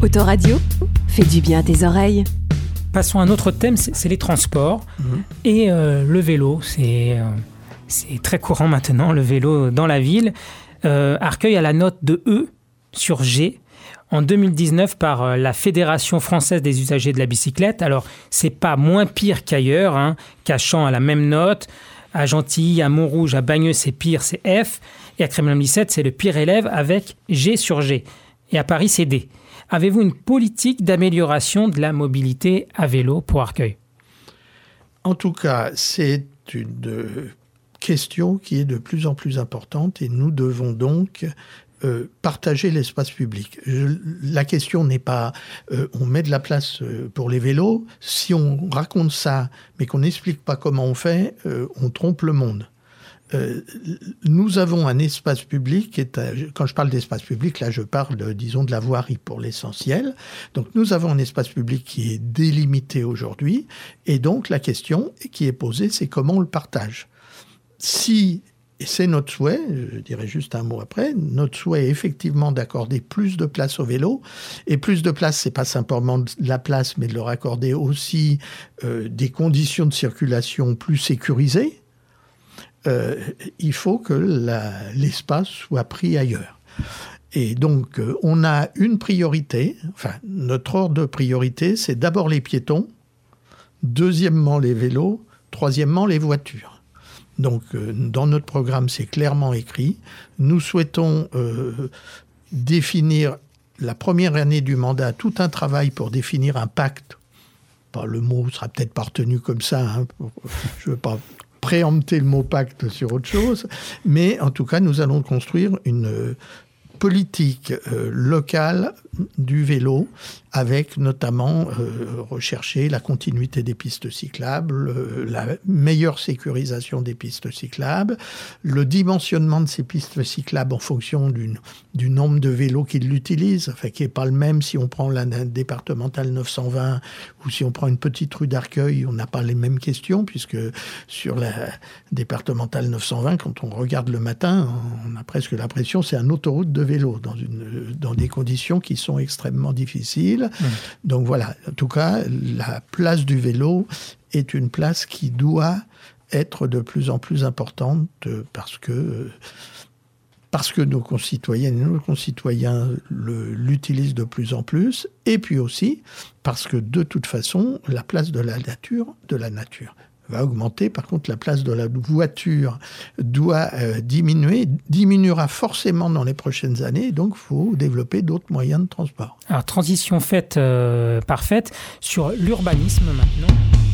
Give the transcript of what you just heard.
Autoradio, fais du bien à tes oreilles. Passons à un autre thème, c'est les transports et euh, le vélo. C'est euh, c'est très courant maintenant, le vélo dans la ville. Euh, Arcueil a la note de E sur G en 2019 par la Fédération française des usagers de la bicyclette. Alors, c'est pas moins pire qu'ailleurs, hein, qu'à à la même note. À Gentilly, à Montrouge, à Bagneux, c'est pire, c'est F. Et à Kremlin-Bicêtre, c'est le pire élève avec G sur G. Et à Paris, c'est D. Avez-vous une politique d'amélioration de la mobilité à vélo pour Arcueil? En tout cas, c'est une euh, question qui est de plus en plus importante et nous devons donc euh, partager l'espace public. la question n'est pas euh, on met de la place pour les vélos. Si on raconte ça, mais qu'on n'explique pas comment on fait, on trompe le monde. Nous avons un espace public quand je parle d'espace public, là je parle, disons, de la voirie pour l'essentiel. Donc nous avons un espace public qui est délimité aujourd'hui, et donc la question qui est posée, c'est comment on le partage. Si et c'est notre souhait, je dirais juste un mot après, notre souhait est effectivement d'accorder plus de place au vélo. Et plus de place, c'est pas simplement de la place, mais de leur accorder aussi euh, des conditions de circulation plus sécurisées. Euh, il faut que l'espace soit pris ailleurs. Et donc, euh, on a une priorité, enfin, notre ordre de priorité, c'est d'abord les piétons, deuxièmement les vélos, troisièmement les voitures. Donc, euh, dans notre programme, c'est clairement écrit. Nous souhaitons définir la première année du mandat tout un travail pour définir un pacte. Pas le mot sera peut-être pas retenu comme ça. Hein, je ne veux pas préempter le mot pacte sur autre chose, mais en tout cas, nous allons construire une politique euh, locale du vélo avec notamment euh, rechercher la continuité des pistes cyclables, euh, la meilleure sécurisation des pistes cyclables, le dimensionnement de ces pistes cyclables en fonction du nombre de vélos qui l'utilisent, enfin, qui n'est pas le même si on prend la départementale 920 ou si on prend une petite rue d'Arcueil, on n'a pas les mêmes questions, puisque sur la départementale 920, quand on regarde le matin, on a presque l'impression c'est un autoroute de vélo dans, une, dans des conditions qui sont extrêmement difficiles. Donc voilà, en tout cas, la place du vélo est une place qui doit être de plus en plus importante parce que, parce que nos concitoyennes et nos concitoyens l'utilisent de plus en plus, et puis aussi parce que de toute façon, la place de la nature, de la nature, va augmenter. Par contre, la place de la voiture doit euh, diminuer, diminuera forcément dans les prochaines années. Donc, il faut développer d'autres moyens de transport. Alors, transition faite, euh, parfaite. Sur l'urbanisme maintenant.